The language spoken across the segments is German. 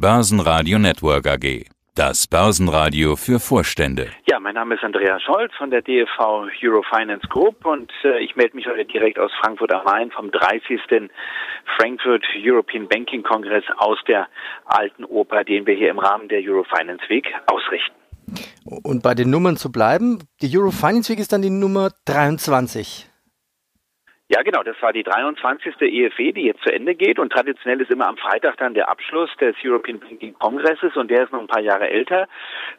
Börsenradio Network AG. Das Börsenradio für Vorstände. Ja, mein Name ist Andreas Scholz von der DFV Eurofinance Group und äh, ich melde mich heute direkt aus Frankfurt am Main vom 30. Frankfurt European Banking Congress aus der alten Oper, den wir hier im Rahmen der Eurofinance Week ausrichten. Und bei den Nummern zu bleiben, die Eurofinance Week ist dann die Nummer 23. Ja, genau. Das war die 23. EFW, die jetzt zu Ende geht. Und traditionell ist immer am Freitag dann der Abschluss des European Banking Kongresses und der ist noch ein paar Jahre älter.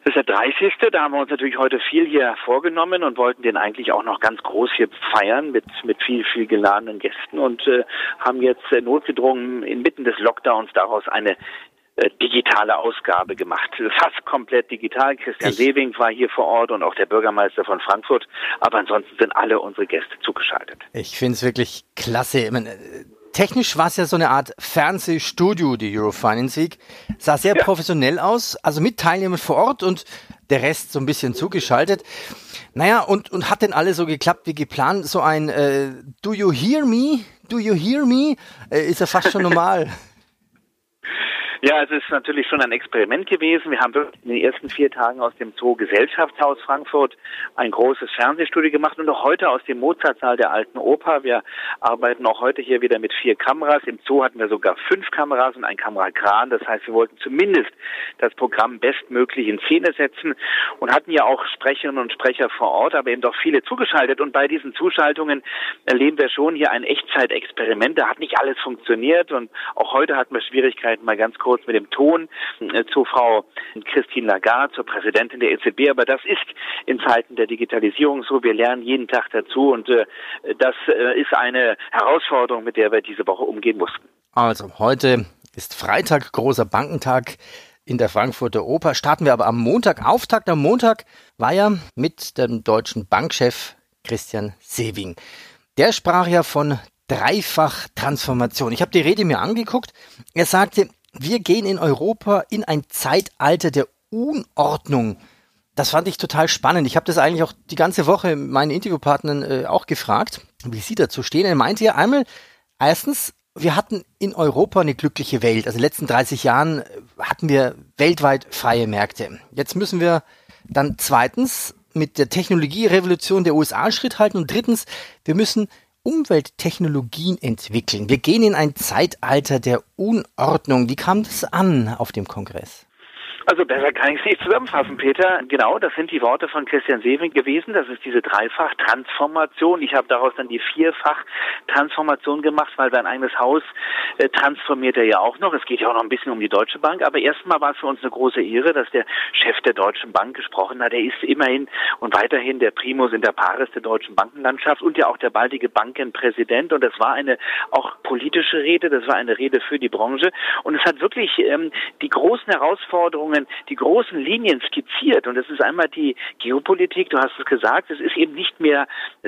Das ist der 30. Da haben wir uns natürlich heute viel hier vorgenommen und wollten den eigentlich auch noch ganz groß hier feiern mit, mit viel, viel geladenen Gästen und äh, haben jetzt äh, notgedrungen inmitten des Lockdowns daraus eine digitale Ausgabe gemacht. Fast komplett digital. Christian Sewing war hier vor Ort und auch der Bürgermeister von Frankfurt. Aber ansonsten sind alle unsere Gäste zugeschaltet. Ich finde es wirklich klasse. Ich meine, technisch war es ja so eine Art Fernsehstudio, die Eurofinance Week. Sah sehr ja. professionell aus, also mit Teilnehmern vor Ort und der Rest so ein bisschen zugeschaltet. Naja, und, und hat denn alles so geklappt wie geplant? So ein äh, Do you hear me? Do you hear me? Äh, ist ja fast schon normal. Ja, es ist natürlich schon ein Experiment gewesen. Wir haben wirklich in den ersten vier Tagen aus dem Zoo Gesellschaftshaus Frankfurt ein großes Fernsehstudio gemacht und auch heute aus dem Mozartsaal der Alten Oper. Wir arbeiten auch heute hier wieder mit vier Kameras. Im Zoo hatten wir sogar fünf Kameras und ein Kamerakran. Das heißt, wir wollten zumindest das Programm bestmöglich in Szene setzen und hatten ja auch Sprecherinnen und Sprecher vor Ort, aber eben doch viele zugeschaltet. Und bei diesen Zuschaltungen erleben wir schon hier ein Echtzeitexperiment. Da hat nicht alles funktioniert und auch heute hatten wir Schwierigkeiten, mal ganz kurz kurz mit dem Ton äh, zu Frau Christine Lagarde, zur Präsidentin der EZB. Aber das ist in Zeiten der Digitalisierung so. Wir lernen jeden Tag dazu und äh, das äh, ist eine Herausforderung, mit der wir diese Woche umgehen mussten. Also heute ist Freitag, großer Bankentag in der Frankfurter Oper. Starten wir aber am Montag. Auftakt am Montag war ja mit dem deutschen Bankchef Christian Sewing. Der sprach ja von Dreifach-Transformation. Ich habe die Rede mir angeguckt. Er sagte, wir gehen in Europa in ein Zeitalter der Unordnung. Das fand ich total spannend. Ich habe das eigentlich auch die ganze Woche meinen Interviewpartnern äh, auch gefragt, wie sie dazu stehen. Er meinte ja einmal, erstens, wir hatten in Europa eine glückliche Welt. Also in den letzten 30 Jahren äh, hatten wir weltweit freie Märkte. Jetzt müssen wir dann zweitens mit der Technologierevolution der USA Schritt halten und drittens, wir müssen Umwelttechnologien entwickeln. Wir gehen in ein Zeitalter der Unordnung. Wie kam das an auf dem Kongress? Also besser kann ich es nicht zusammenfassen, Peter. Genau, das sind die Worte von Christian Sewing gewesen. Das ist diese Dreifach-Transformation. Ich habe daraus dann die Vierfach-Transformation gemacht, weil sein eigenes Haus äh, transformiert er ja auch noch. Es geht ja auch noch ein bisschen um die Deutsche Bank. Aber erstmal war es für uns eine große Ehre, dass der Chef der Deutschen Bank gesprochen hat. Er ist immerhin und weiterhin der Primus in der Paris der deutschen Bankenlandschaft und ja auch der baldige Bankenpräsident. Und das war eine auch politische Rede. Das war eine Rede für die Branche. Und es hat wirklich ähm, die großen Herausforderungen Verhandlungen die großen Linien skizziert. Und das ist einmal die Geopolitik, du hast es gesagt, es ist eben nicht mehr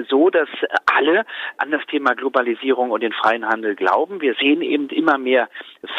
so, dass alle an das Thema Globalisierung und den freien Handel glauben. Wir sehen eben immer mehr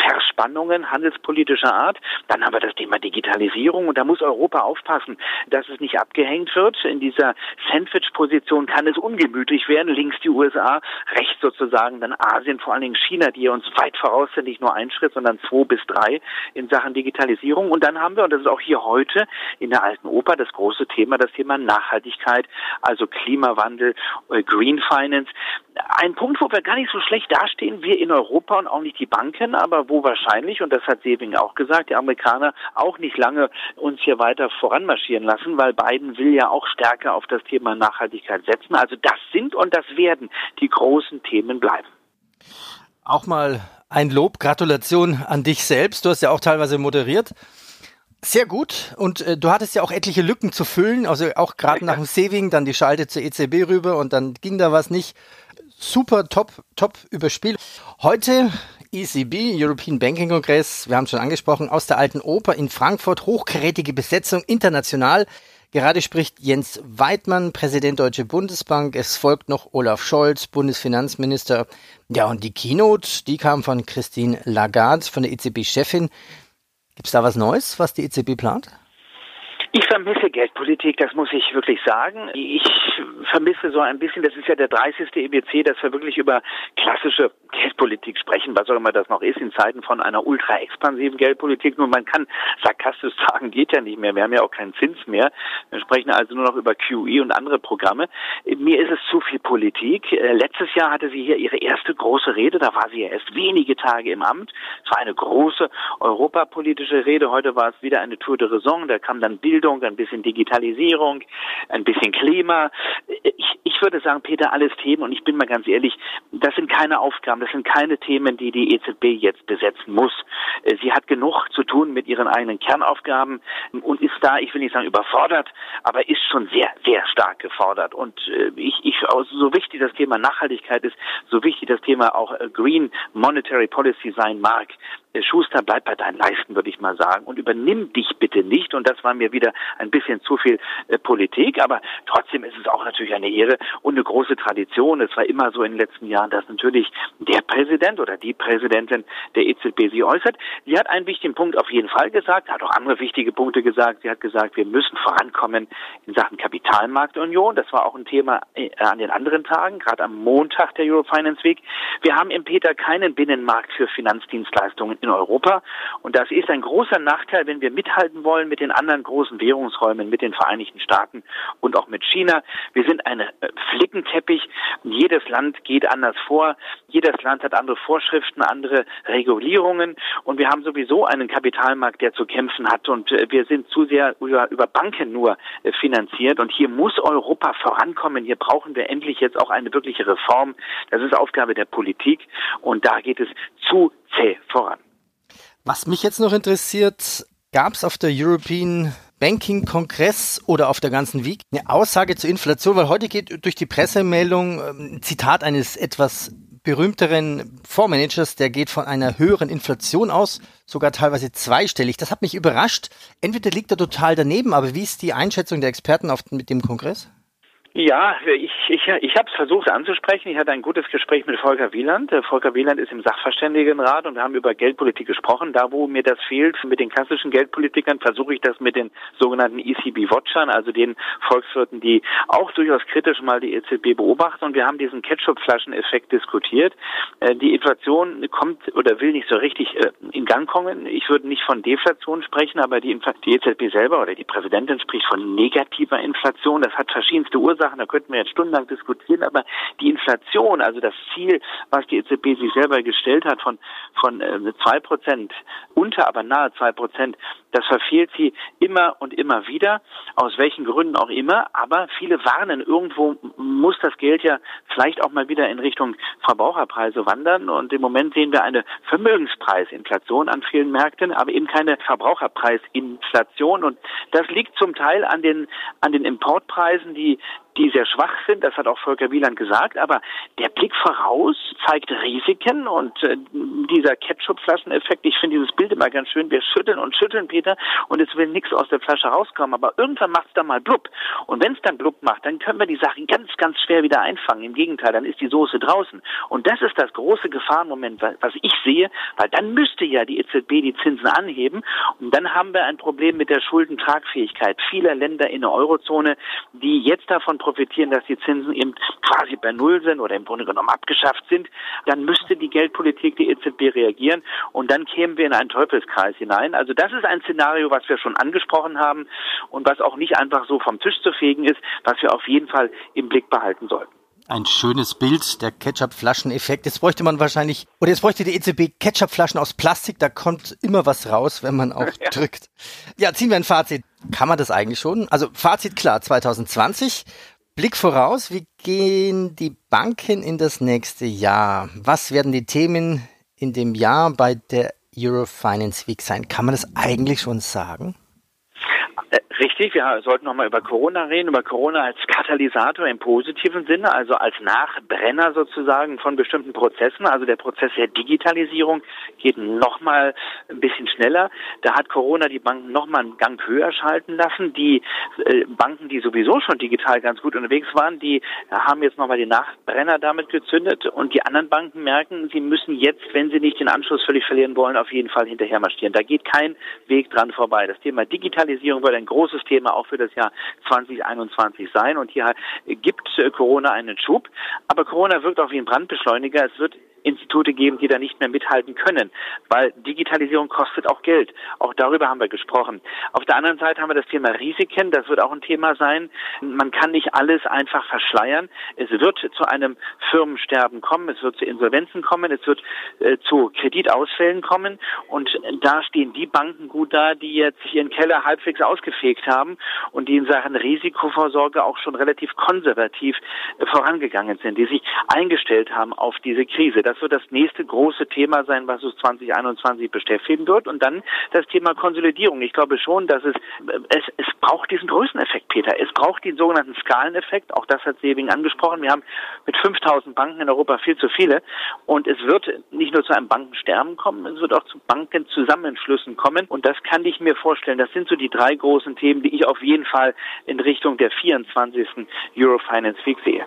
Verspannungen handelspolitischer Art. Dann haben wir das Thema Digitalisierung und da muss Europa aufpassen, dass es nicht abgehängt wird. In dieser Sandwich-Position kann es ungemütlich werden. Links die USA, rechts sozusagen dann Asien, vor allen Dingen China, die uns weit voraus sind, nicht nur ein Schritt, sondern zwei bis drei in Sachen Digitalisierung. Und dann haben wir, und das ist auch hier heute in der Alten Oper das große Thema, das Thema Nachhaltigkeit, also Klimawandel, äh, Green Finance. Ein Punkt, wo wir gar nicht so schlecht dastehen, wir in Europa und auch nicht die Banken, aber wo wahrscheinlich, und das hat Seving auch gesagt, die Amerikaner auch nicht lange uns hier weiter voranmarschieren lassen, weil Biden will ja auch stärker auf das Thema Nachhaltigkeit setzen. Also das sind und das werden die großen Themen bleiben. Auch mal ein Lob, Gratulation an dich selbst. Du hast ja auch teilweise moderiert. Sehr gut. Und äh, du hattest ja auch etliche Lücken zu füllen, also auch gerade nach dem Saving, dann die Schalte zur EZB rüber und dann ging da was nicht. Super, top, top überspielt. Heute ECB, European Banking Congress, wir haben schon angesprochen, aus der alten Oper in Frankfurt, hochkarätige Besetzung, international. Gerade spricht Jens Weidmann, Präsident Deutsche Bundesbank. Es folgt noch Olaf Scholz, Bundesfinanzminister. Ja, und die Keynote, die kam von Christine Lagarde, von der EZB-Chefin. Gibt es da was Neues, was die EZB plant? Ich vermisse Geldpolitik, das muss ich wirklich sagen. Ich vermisse so ein bisschen, das ist ja der 30. EBC, dass wir wirklich über klassische Geldpolitik sprechen, was auch immer das noch ist, in Zeiten von einer ultra expansiven Geldpolitik. Nur man kann sarkastisch sagen, geht ja nicht mehr. Wir haben ja auch keinen Zins mehr. Wir sprechen also nur noch über QE und andere Programme. Mir ist es zu viel Politik. Äh, letztes Jahr hatte sie hier ihre erste große Rede. Da war sie ja erst wenige Tage im Amt. Es war eine große europapolitische Rede. Heute war es wieder eine Tour de Raison. Da kam dann Bildung, ein bisschen Digitalisierung, ein bisschen Klima. Ich, ich würde sagen, Peter, alles Themen. Und ich bin mal ganz ehrlich, das sind keine Aufgaben, das sind keine Themen, die die EZB jetzt besetzen muss. Äh, sie hat genug zu tun mit ihren eigenen Kernaufgaben und ist da, ich will nicht sagen überfordert, aber ist schon sehr, sehr stark gefordert. Und äh, ich, ich so wichtig das Thema Nachhaltigkeit ist, so wichtig das Thema auch äh, Green Monetary Policy sein mag, Schuster, bleib bei deinen Leisten, würde ich mal sagen, und übernimm dich bitte nicht. Und das war mir wieder ein bisschen zu viel äh, Politik, aber trotzdem ist es auch natürlich eine Ehre und eine große Tradition. Es war immer so in den letzten Jahren, dass natürlich der Präsident oder die Präsidentin der EZB sie äußert. Sie hat einen wichtigen Punkt auf jeden Fall gesagt, hat auch andere wichtige Punkte gesagt. Sie hat gesagt, wir müssen vorankommen in Sachen Kapitalmarktunion. Das war auch ein Thema äh, an den anderen Tagen, gerade am Montag der Eurofinance Week. Wir haben im Peter keinen Binnenmarkt für Finanzdienstleistungen in Europa. Und das ist ein großer Nachteil, wenn wir mithalten wollen mit den anderen großen Währungsräumen, mit den Vereinigten Staaten und auch mit China. Wir sind ein äh, Flickenteppich. Jedes Land geht anders vor. Jedes Land hat andere Vorschriften, andere Regulierungen. Und wir haben sowieso einen Kapitalmarkt, der zu kämpfen hat. Und äh, wir sind zu sehr über, über Banken nur äh, finanziert. Und hier muss Europa vorankommen. Hier brauchen wir endlich jetzt auch eine wirkliche Reform. Das ist Aufgabe der Politik. Und da geht es zu zäh voran. Was mich jetzt noch interessiert, gab es auf der European Banking Kongress oder auf der ganzen Week eine Aussage zur Inflation, weil heute geht durch die Pressemeldung ein ähm, Zitat eines etwas berühmteren Fondsmanagers, der geht von einer höheren Inflation aus, sogar teilweise zweistellig. Das hat mich überrascht. Entweder liegt er total daneben, aber wie ist die Einschätzung der Experten auf, mit dem Kongress? Ja, ich, ich, ich habe es versucht anzusprechen. Ich hatte ein gutes Gespräch mit Volker Wieland. Volker Wieland ist im Sachverständigenrat und wir haben über Geldpolitik gesprochen. Da, wo mir das fehlt mit den klassischen Geldpolitikern, versuche ich das mit den sogenannten ECB-Watchern, also den Volkswirten, die auch durchaus kritisch mal die EZB beobachten. Und wir haben diesen Ketchup-Flaschen-Effekt diskutiert. Äh, die Inflation kommt oder will nicht so richtig äh, in Gang kommen. Ich würde nicht von Deflation sprechen, aber die, die EZB selber oder die Präsidentin spricht von negativer Inflation. Das hat verschiedenste Ursachen. Da könnten wir jetzt stundenlang diskutieren, aber die Inflation, also das Ziel, was die EZB sich selber gestellt hat von, von äh, zwei Prozent, unter aber nahe zwei Prozent, das verfehlt sie immer und immer wieder, aus welchen Gründen auch immer, aber viele warnen, irgendwo muss das Geld ja vielleicht auch mal wieder in Richtung Verbraucherpreise wandern und im Moment sehen wir eine Vermögenspreisinflation an vielen Märkten, aber eben keine Verbraucherpreisinflation und das liegt zum Teil an den, an den Importpreisen, die die sehr schwach sind, das hat auch Volker Wieland gesagt, aber der Blick voraus zeigt Risiken und äh, dieser Ketchup-Flascheneffekt, ich finde dieses Bild immer ganz schön, wir schütteln und schütteln, Peter, und es will nichts aus der Flasche rauskommen, aber irgendwann macht es dann mal blub. Und wenn es dann blub macht, dann können wir die Sachen ganz, ganz schwer wieder einfangen. Im Gegenteil, dann ist die Soße draußen. Und das ist das große Gefahrenmoment, was ich sehe, weil dann müsste ja die EZB die Zinsen anheben und dann haben wir ein Problem mit der Schuldentragfähigkeit vieler Länder in der Eurozone, die jetzt davon profitieren, dass die Zinsen eben quasi bei Null sind oder im Grunde genommen abgeschafft sind, dann müsste die Geldpolitik, die EZB reagieren und dann kämen wir in einen Teufelskreis hinein. Also das ist ein Szenario, was wir schon angesprochen haben und was auch nicht einfach so vom Tisch zu fegen ist, was wir auf jeden Fall im Blick behalten sollten ein schönes Bild, der Ketchup-Flaschen-Effekt. Jetzt bräuchte man wahrscheinlich, oder jetzt bräuchte die EZB Ketchup-Flaschen aus Plastik, da kommt immer was raus, wenn man auch ja. drückt. Ja, ziehen wir ein Fazit. Kann man das eigentlich schon? Also Fazit klar, 2020 Blick voraus, wie gehen die Banken in das nächste Jahr? Was werden die Themen in dem Jahr bei der Eurofinance Week sein? Kann man das eigentlich schon sagen? Richtig, wir sollten nochmal über Corona reden, über Corona als Katalysator im positiven Sinne, also als Nachbrenner sozusagen von bestimmten Prozessen. Also der Prozess der Digitalisierung geht nochmal ein bisschen schneller. Da hat Corona die Banken nochmal einen Gang höher schalten lassen. Die äh, Banken, die sowieso schon digital ganz gut unterwegs waren, die haben jetzt nochmal den Nachbrenner damit gezündet und die anderen Banken merken, sie müssen jetzt, wenn sie nicht den Anschluss völlig verlieren wollen, auf jeden Fall hinterher marschieren. Da geht kein Weg dran vorbei. Das Thema Digitalisierung wird ein großes großes Thema auch für das Jahr 2021 sein. Und hier gibt Corona einen Schub. Aber Corona wirkt auch wie ein Brandbeschleuniger. Es wird Institute geben, die da nicht mehr mithalten können, weil Digitalisierung kostet auch Geld. Auch darüber haben wir gesprochen. Auf der anderen Seite haben wir das Thema Risiken. Das wird auch ein Thema sein. Man kann nicht alles einfach verschleiern. Es wird zu einem Firmensterben kommen. Es wird zu Insolvenzen kommen. Es wird äh, zu Kreditausfällen kommen. Und da stehen die Banken gut da, die jetzt ihren Keller halbwegs ausgefegt haben und die in Sachen Risikovorsorge auch schon relativ konservativ äh, vorangegangen sind, die sich eingestellt haben auf diese Krise. Das das wird das nächste große Thema sein, was uns 2021 beschäftigen wird. Und dann das Thema Konsolidierung. Ich glaube schon, dass es, es, es braucht diesen Größeneffekt, Peter. Es braucht den sogenannten Skaleneffekt. Auch das hat Seving angesprochen. Wir haben mit 5000 Banken in Europa viel zu viele. Und es wird nicht nur zu einem Bankensterben kommen, es wird auch zu Bankenzusammenschlüssen kommen. Und das kann ich mir vorstellen. Das sind so die drei großen Themen, die ich auf jeden Fall in Richtung der 24. Eurofinance Week sehe.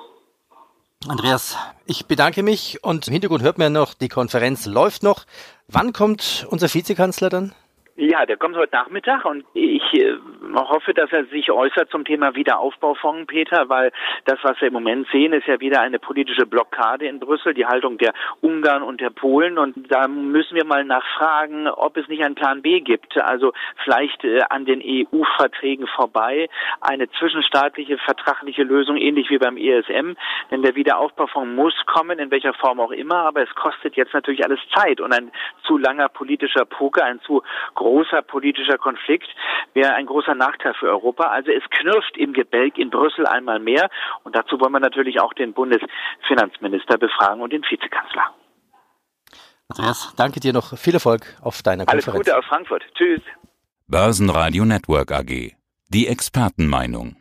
Andreas, ich bedanke mich und im Hintergrund hört man noch, die Konferenz läuft noch. Wann kommt unser Vizekanzler dann? Ja, der kommt heute Nachmittag und ich äh, hoffe, dass er sich äußert zum Thema Wiederaufbaufonds, Peter, weil das, was wir im Moment sehen, ist ja wieder eine politische Blockade in Brüssel, die Haltung der Ungarn und der Polen. Und da müssen wir mal nachfragen, ob es nicht einen Plan B gibt, also vielleicht äh, an den EU-Verträgen vorbei eine zwischenstaatliche vertragliche Lösung, ähnlich wie beim ESM, denn der Wiederaufbaufonds muss kommen, in welcher Form auch immer, aber es kostet jetzt natürlich alles Zeit und ein zu langer politischer Poker, ein zu großer politischer Konflikt wäre ein großer Nachteil für Europa. Also es knirscht im Gebälk in Brüssel einmal mehr. Und dazu wollen wir natürlich auch den Bundesfinanzminister befragen und den Vizekanzler. Andreas, danke dir noch. Viel Erfolg auf deiner Konferenz. Alles Gute aus Frankfurt. Tschüss. Börsenradio Network AG. Die Expertenmeinung.